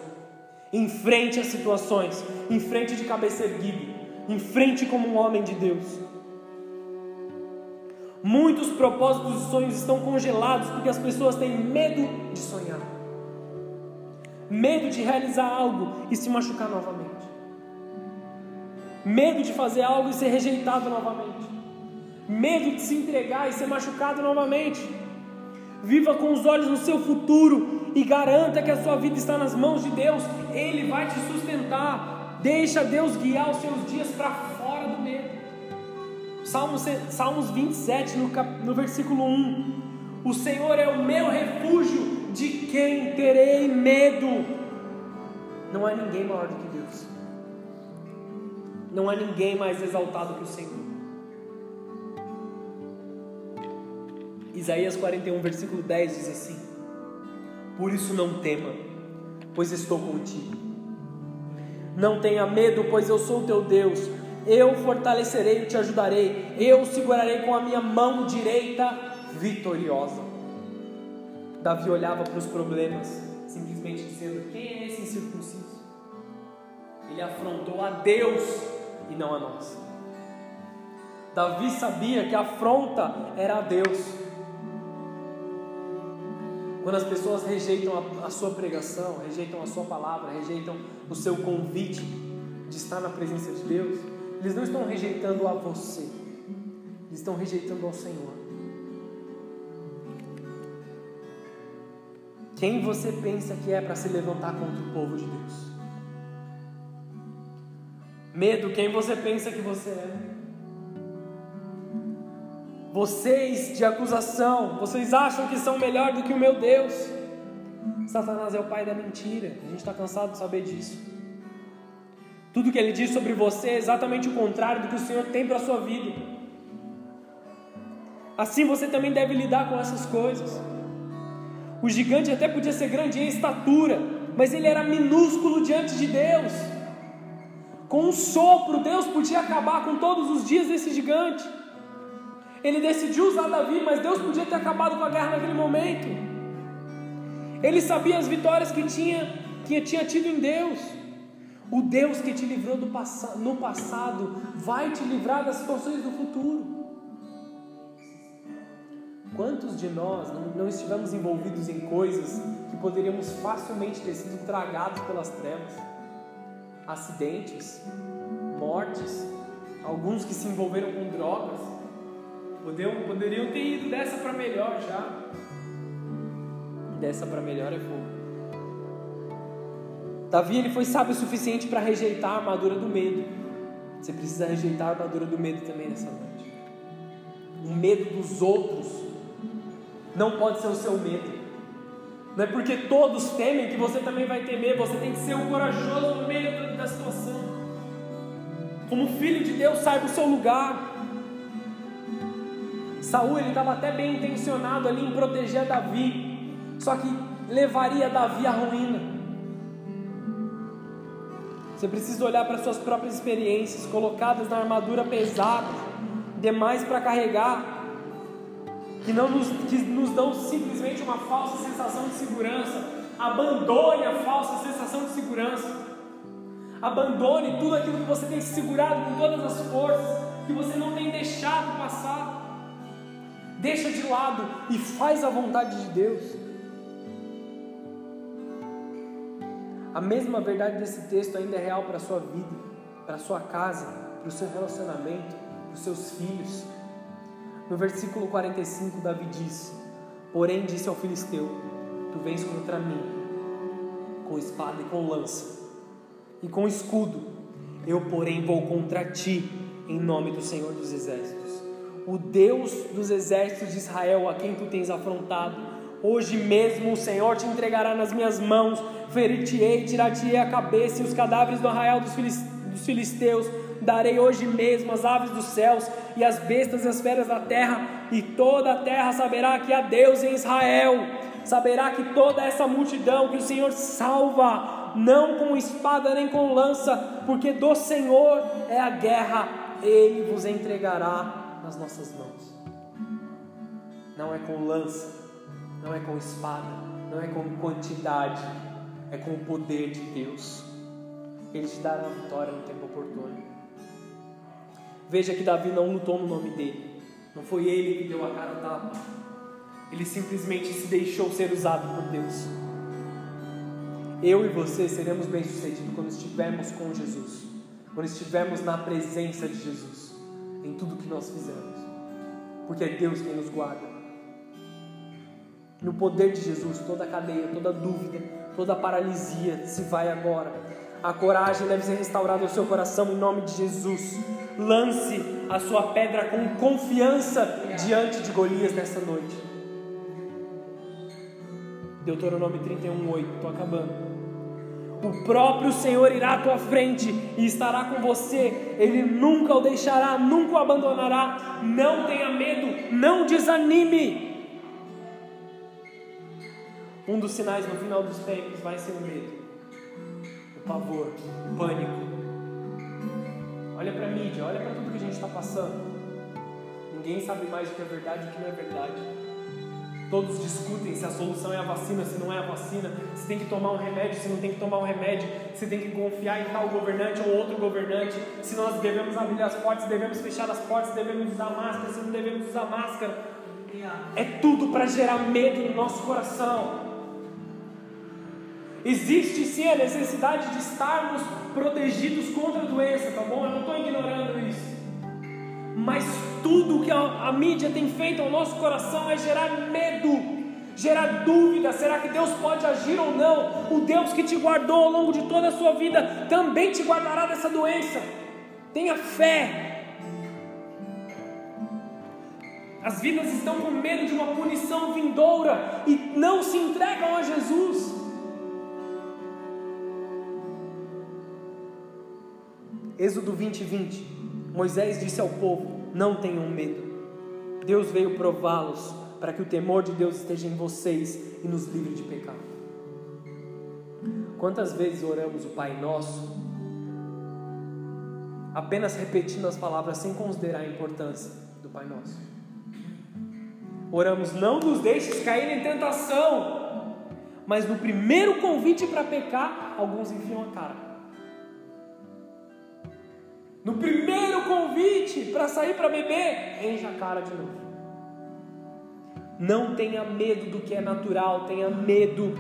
Enfrente as situações, enfrente de cabeça erguida, enfrente como um homem de Deus. Muitos propósitos e sonhos estão congelados porque as pessoas têm medo de sonhar medo de realizar algo e se machucar novamente, medo de fazer algo e ser rejeitado novamente, medo de se entregar e ser machucado novamente. Viva com os olhos no seu futuro e garanta que a sua vida está nas mãos de Deus, Ele vai te sustentar. Deixa Deus guiar os seus dias para fora do medo. Salmos, Salmos 27, no, cap, no versículo 1: O Senhor é o meu refúgio de quem terei medo? Não há ninguém maior do que Deus. Não há ninguém mais exaltado que o Senhor. Isaías 41, versículo 10 diz assim: Por isso não tema, pois estou contigo. Não tenha medo, pois eu sou teu Deus. Eu fortalecerei e te ajudarei. Eu segurarei com a minha mão direita vitoriosa. Davi olhava para os problemas, simplesmente dizendo: Quem é esse incircunciso? Ele afrontou a Deus e não a nós. Davi sabia que a afronta era a Deus. Quando as pessoas rejeitam a, a, sua pregação, rejeitam a sua palavra, rejeitam o seu convite de estar na presença de Deus, eles não estão rejeitando a você, eles estão rejeitando ao Senhor. Quem você pensa que é para se levantar contra o povo de Deus? Medo, quem você pensa que você é? Vocês de acusação, vocês acham que são melhor do que o meu Deus? Satanás é o pai da mentira. A gente está cansado de saber disso. Tudo que ele diz sobre você é exatamente o contrário do que o Senhor tem para a sua vida. Assim você também deve lidar com essas coisas. O gigante até podia ser grande em estatura, mas ele era minúsculo diante de Deus. Com um sopro, Deus podia acabar com todos os dias desse gigante. Ele decidiu usar Davi, mas Deus podia ter acabado com a guerra naquele momento. Ele sabia as vitórias que tinha, que tinha tido em Deus. O Deus que te livrou do pass no passado vai te livrar das situações do futuro. Quantos de nós não, não estivemos envolvidos em coisas que poderíamos facilmente ter sido tragados pelas trevas? Acidentes, mortes, alguns que se envolveram com drogas, Poderiam, poderiam ter ido dessa para melhor já. Dessa para melhor é fogo. Davi ele foi sábio o suficiente para rejeitar a armadura do medo. Você precisa rejeitar a armadura do medo também nessa noite. O medo dos outros não pode ser o seu medo. Não é porque todos temem que você também vai temer. Você tem que ser um corajoso no meio da situação. Como filho de Deus, saiba o seu lugar. Saul ele estava até bem intencionado ali em proteger Davi, só que levaria Davi à ruína. Você precisa olhar para suas próprias experiências, colocadas na armadura pesada, demais para carregar, que não nos, que nos dão simplesmente uma falsa sensação de segurança. Abandone a falsa sensação de segurança. Abandone tudo aquilo que você tem segurado com todas as forças, que você não tem deixado passar deixa de lado e faz a vontade de Deus. A mesma verdade desse texto ainda é real para a sua vida, para a sua casa, para o seu relacionamento, para os seus filhos. No versículo 45, Davi diz: Porém, disse ao filisteu: Tu vens contra mim com espada e com lança e com escudo, eu, porém, vou contra ti em nome do Senhor dos Exércitos o Deus dos exércitos de Israel, a quem tu tens afrontado. Hoje mesmo o Senhor te entregará nas minhas mãos, ferir-te-ei, tirar-te-ei a cabeça e os cadáveres do arraial dos filisteus. Darei hoje mesmo as aves dos céus e as bestas e as feras da terra, e toda a terra saberá que há Deus em Israel. Saberá que toda essa multidão que o Senhor salva, não com espada nem com lança, porque do Senhor é a guerra, ele vos entregará nas nossas mãos. Não é com lança, não é com espada, não é com quantidade, é com o poder de Deus. Ele te dará a vitória no tempo oportuno. Veja que Davi não lutou no nome dele, não foi ele que deu a cara a tapa, ele simplesmente se deixou ser usado por Deus. Eu e você seremos bem-sucedidos quando estivermos com Jesus, quando estivermos na presença de Jesus em tudo que nós fizemos, porque é Deus quem nos guarda. No poder de Jesus, toda cadeia, toda dúvida, toda paralisia se vai agora. A coragem deve ser restaurada ao seu coração em nome de Jesus. Lance a sua pedra com confiança diante de Golias nessa noite. Deuteronômio 31, 8. Estou acabando. O próprio Senhor irá à tua frente e estará com você. Ele nunca o deixará, nunca o abandonará. Não tenha medo, não desanime. Um dos sinais no final dos tempos vai ser o medo, o pavor, o pânico. Olha para a mídia, olha para tudo que a gente está passando. Ninguém sabe mais o que é verdade e o que não é verdade. Todos discutem se a solução é a vacina, se não é a vacina, se tem que tomar um remédio, se não tem que tomar um remédio, se tem que confiar em tal governante ou outro governante, se nós devemos abrir as portas, devemos fechar as portas, devemos usar máscara, se não devemos usar máscara. É tudo para gerar medo no nosso coração. Existe sim a necessidade de estarmos protegidos contra a doença, tá bom? Eu não estou ignorando isso. Mas tudo que a, a mídia tem feito ao nosso coração é gerar medo, gerar dúvida: será que Deus pode agir ou não? O Deus que te guardou ao longo de toda a sua vida também te guardará dessa doença. Tenha fé. As vidas estão com medo de uma punição vindoura e não se entregam a Jesus. Êxodo 20, 20. Moisés disse ao povo: Não tenham medo. Deus veio prová-los para que o temor de Deus esteja em vocês e nos livre de pecado. Quantas vezes oramos o Pai Nosso, apenas repetindo as palavras sem considerar a importância do Pai Nosso? Oramos, não nos deixes cair em tentação, mas no primeiro convite para pecar, alguns enfiam a cara. No primeiro convite para sair para beber, enche a cara de novo. Não tenha medo do que é natural, tenha medo,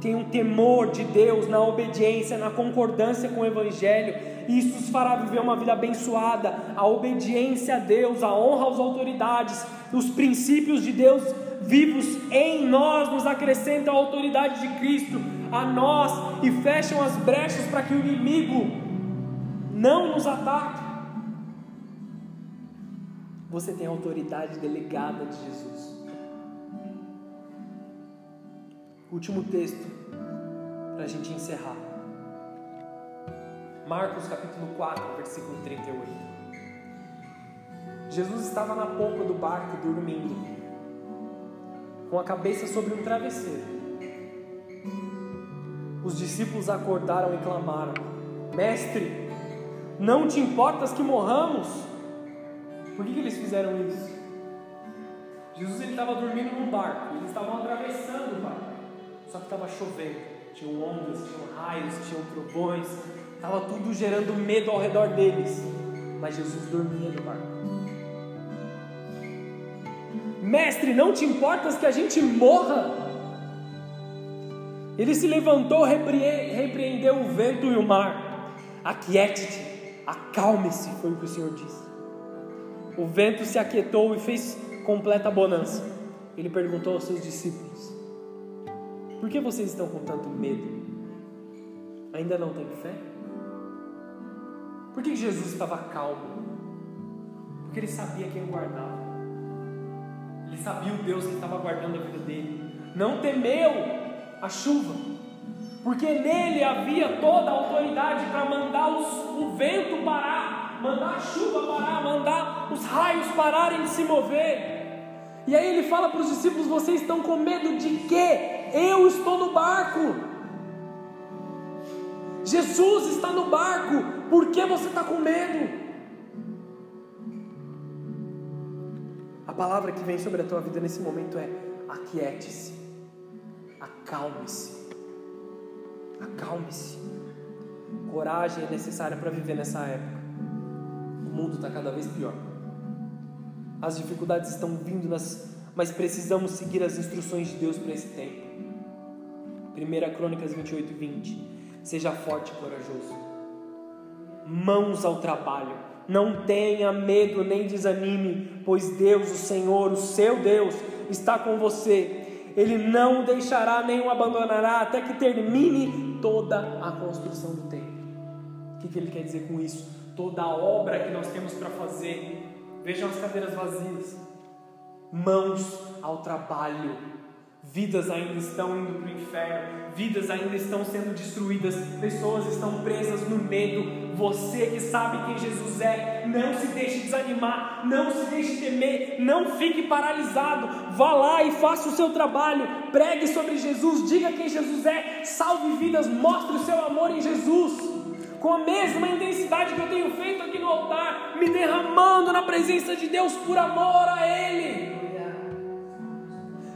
tenha um temor de Deus na obediência, na concordância com o Evangelho. Isso os fará viver uma vida abençoada. A obediência a Deus, a honra às autoridades, os princípios de Deus vivos em nós nos acrescentam a autoridade de Cristo a nós e fecham as brechas para que o inimigo não nos ataque. Você tem a autoridade delegada de Jesus. Último texto para a gente encerrar. Marcos capítulo 4, versículo 38. Jesus estava na polpa do barco dormindo, com a cabeça sobre um travesseiro. Os discípulos acordaram e clamaram: Mestre, não te importas que morramos? Por que, que eles fizeram isso? Jesus estava dormindo num barco, eles estavam atravessando o barco, só que estava chovendo, tinham ondas, tinham raios, tinham trovões, estava tudo gerando medo ao redor deles, mas Jesus dormia no barco. Mestre, não te importas que a gente morra? Ele se levantou, repreendeu o vento e o mar. Aquiete-te, Acalme-se, foi o que o Senhor disse. O vento se aquietou e fez completa bonança. Ele perguntou aos seus discípulos: Por que vocês estão com tanto medo? Ainda não têm fé? Por que Jesus estava calmo? Porque ele sabia quem guardava. Ele sabia o Deus que estava guardando a vida dele. Não temeu a chuva, porque nele havia toda a autoridade para mandar os, o vento parar, mandar a chuva parar, mandar os raios pararem de se mover. E aí ele fala para os discípulos: vocês estão com medo de quê? Eu estou no barco. Jesus está no barco, por que você está com medo? A palavra que vem sobre a tua vida nesse momento é: aquiete-se, acalme-se. Acalme-se. Coragem é necessária para viver nessa época. O mundo está cada vez pior. As dificuldades estão vindo, mas precisamos seguir as instruções de Deus para esse tempo. 1 Crônicas 28, 20. Seja forte e corajoso. Mãos ao trabalho. Não tenha medo nem desanime, pois Deus, o Senhor, o seu Deus, está com você ele não o deixará nem o abandonará até que termine toda a construção do templo. O que, que ele quer dizer com isso? Toda a obra que nós temos para fazer. Vejam as cadeiras vazias. Mãos ao trabalho. Vidas ainda estão indo para o inferno, vidas ainda estão sendo destruídas, pessoas estão presas no medo. Você que sabe quem Jesus é, não se deixe desanimar, não se deixe temer, não fique paralisado. Vá lá e faça o seu trabalho, pregue sobre Jesus, diga quem Jesus é, salve vidas, mostre o seu amor em Jesus. Com a mesma intensidade que eu tenho feito aqui no altar, me derramando na presença de Deus por amor a Ele.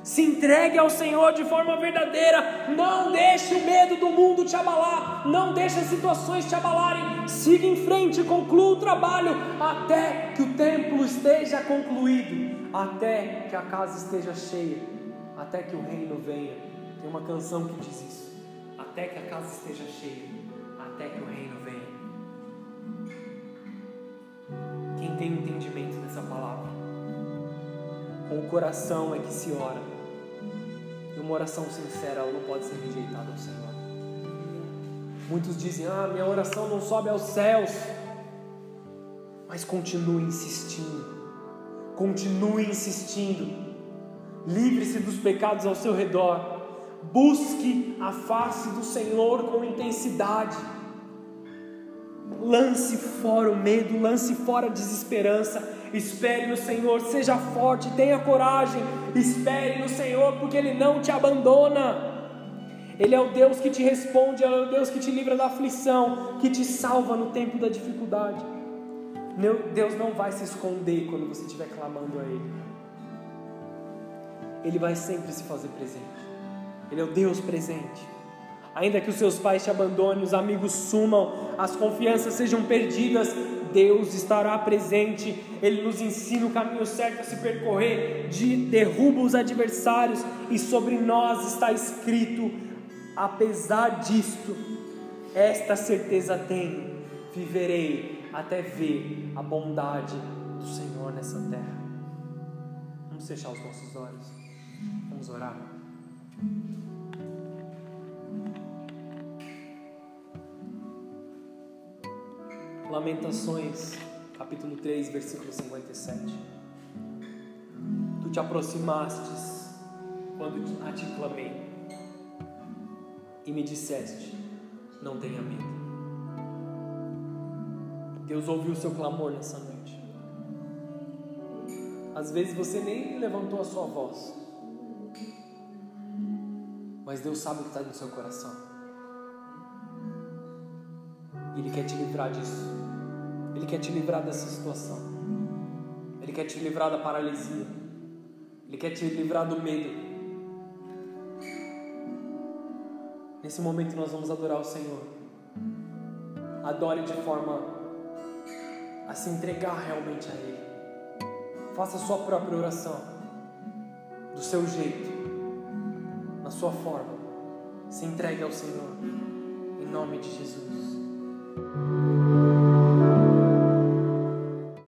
Se entregue ao Senhor de forma verdadeira. Não deixe o medo do mundo te abalar. Não deixe as situações te abalarem. Siga em frente, conclua o trabalho até que o templo esteja concluído, até que a casa esteja cheia, até que o reino venha. Tem uma canção que diz isso. Até que a casa esteja cheia, até que o reino venha. Quem tem entendimento dessa palavra? Com o coração é que se ora uma oração sincera ela não pode ser rejeitada ao Senhor. Muitos dizem: Ah, minha oração não sobe aos céus. Mas continue insistindo. Continue insistindo. Livre-se dos pecados ao seu redor. Busque a face do Senhor com intensidade. Lance fora o medo, lance fora a desesperança Espere no Senhor, seja forte, tenha coragem. Espere no Senhor, porque Ele não te abandona. Ele é o Deus que te responde, é o Deus que te livra da aflição, que te salva no tempo da dificuldade. Deus não vai se esconder quando você estiver clamando a Ele. Ele vai sempre se fazer presente. Ele é o Deus presente. Ainda que os seus pais te abandonem, os amigos sumam, as confianças sejam perdidas, Deus estará presente, Ele nos ensina o caminho certo a se percorrer, de derruba os adversários, e sobre nós está escrito: apesar disto, esta certeza tenho, viverei até ver a bondade do Senhor nessa terra. Vamos fechar os nossos olhos, vamos orar. Lamentações, capítulo 3, versículo 57. Tu te aproximastes quando a ti clamei e me disseste: Não tenha medo. Deus ouviu o seu clamor nessa noite. Às vezes você nem levantou a sua voz, mas Deus sabe o que está no seu coração. Ele quer te livrar disso. Ele quer te livrar dessa situação. Ele quer te livrar da paralisia. Ele quer te livrar do medo. Nesse momento nós vamos adorar o Senhor. Adore de forma a se entregar realmente a Ele. Faça a sua própria oração, do seu jeito, na sua forma. Se entregue ao Senhor, em nome de Jesus.